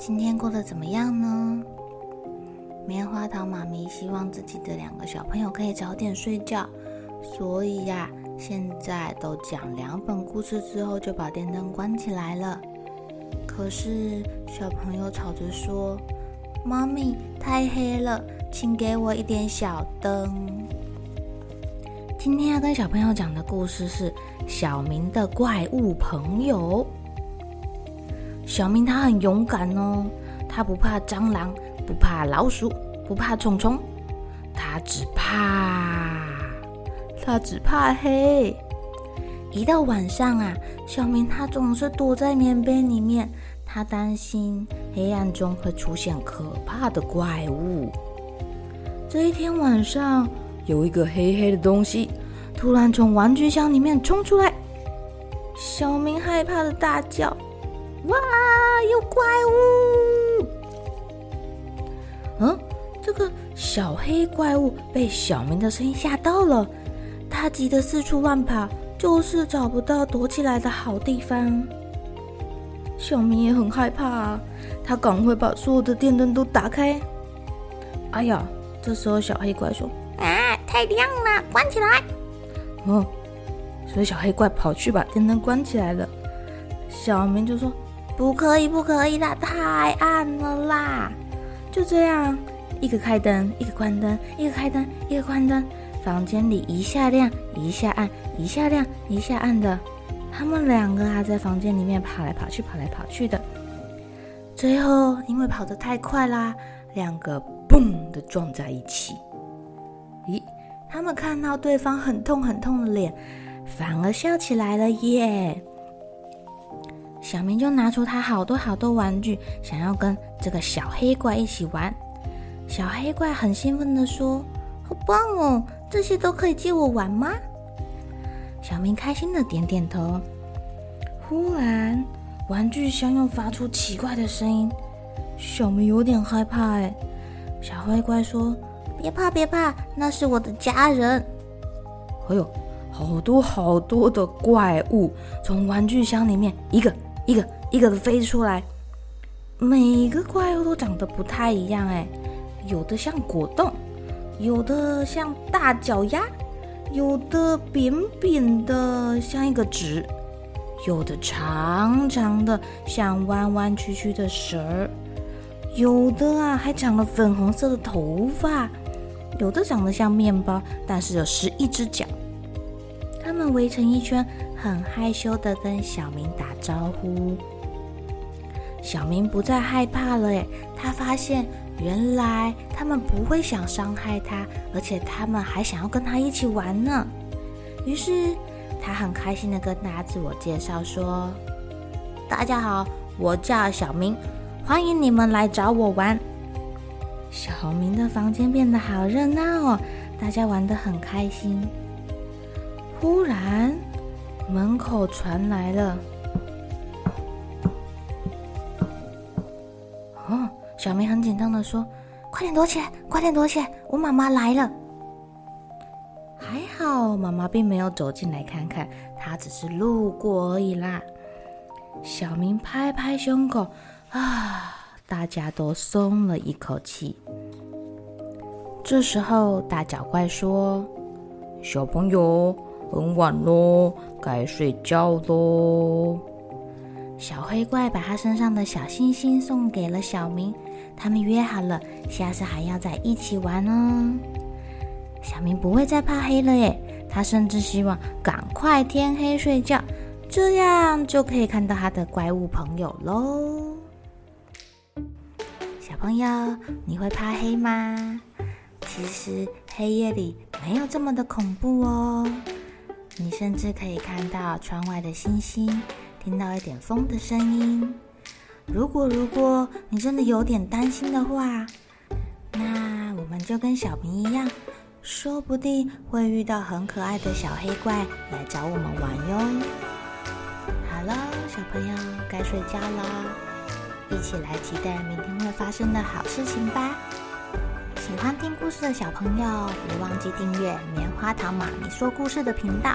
今天过得怎么样呢？棉花糖妈咪希望自己的两个小朋友可以早点睡觉，所以呀，现在都讲两本故事之后就把电灯关起来了。可是小朋友吵着说：“妈咪，太黑了，请给我一点小灯。”今天要跟小朋友讲的故事是小明的怪物朋友。小明他很勇敢哦，他不怕蟑螂，不怕老鼠，不怕虫虫，他只怕，他只怕黑。一到晚上啊，小明他总是躲在棉被里面，他担心黑暗中会出现可怕的怪物。这一天晚上，有一个黑黑的东西突然从玩具箱里面冲出来，小明害怕的大叫。哇！有怪物！嗯，这个小黑怪物被小明的声音吓到了，他急得四处乱跑，就是找不到躲起来的好地方。小明也很害怕啊，他赶快把所有的电灯都打开。哎呀，这时候小黑怪说：“啊，太亮了，关起来！”嗯，所以小黑怪跑去把电灯关起来了。小明就说。不可以，不可以啦！太暗了啦！就这样，一个开灯，一个关灯，一个开灯，一个关灯，房间里一下亮，一下暗，一下亮，一下暗的。他们两个还在房间里面跑来跑去，跑来跑去的。最后，因为跑得太快啦，两个嘣的撞在一起。咦？他们看到对方很痛很痛的脸，反而笑起来了耶！小明就拿出他好多好多玩具，想要跟这个小黑怪一起玩。小黑怪很兴奋地说：“好棒哦，这些都可以借我玩吗？”小明开心的点点头。忽然，玩具箱又发出奇怪的声音，小明有点害怕。哎，小黑怪说：“别怕，别怕，那是我的家人。”哎呦，好多好多的怪物从玩具箱里面一个。一个一个的飞出来，每个怪物都长得不太一样哎，有的像果冻，有的像大脚丫，有的扁扁的像一个纸，有的长长的像弯弯曲曲的蛇，有的啊还长了粉红色的头发，有的长得像面包，但是有十一只脚。它们围成一圈。很害羞的跟小明打招呼，小明不再害怕了耶。他发现原来他们不会想伤害他，而且他们还想要跟他一起玩呢。于是他很开心的跟大家自我介绍说：“大家好，我叫小明，欢迎你们来找我玩。”小明的房间变得好热闹哦，大家玩得很开心。忽然，门口传来了，哦，小明很紧张的说：“快点躲起来，快点躲起来，我妈妈来了。”还好，妈妈并没有走进来看看，她只是路过而已啦。小明拍拍胸口，啊，大家都松了一口气。这时候，大脚怪说：“小朋友。”很晚喽，该睡觉喽。小黑怪把他身上的小星星送给了小明，他们约好了，下次还要再一起玩哦。小明不会再怕黑了耶，他甚至希望赶快天黑睡觉，这样就可以看到他的怪物朋友喽。小朋友，你会怕黑吗？其实黑夜里没有这么的恐怖哦，甚至可以看到窗外的星星，听到一点风的声音。如果如果你真的有点担心的话，那我们就跟小明一样，说不定会遇到很可爱的小黑怪来找我们玩哟。好了，小朋友该睡觉了，一起来期待明天会发生的好事情吧。喜欢听故事的小朋友，别忘记订阅棉花糖妈咪说故事的频道。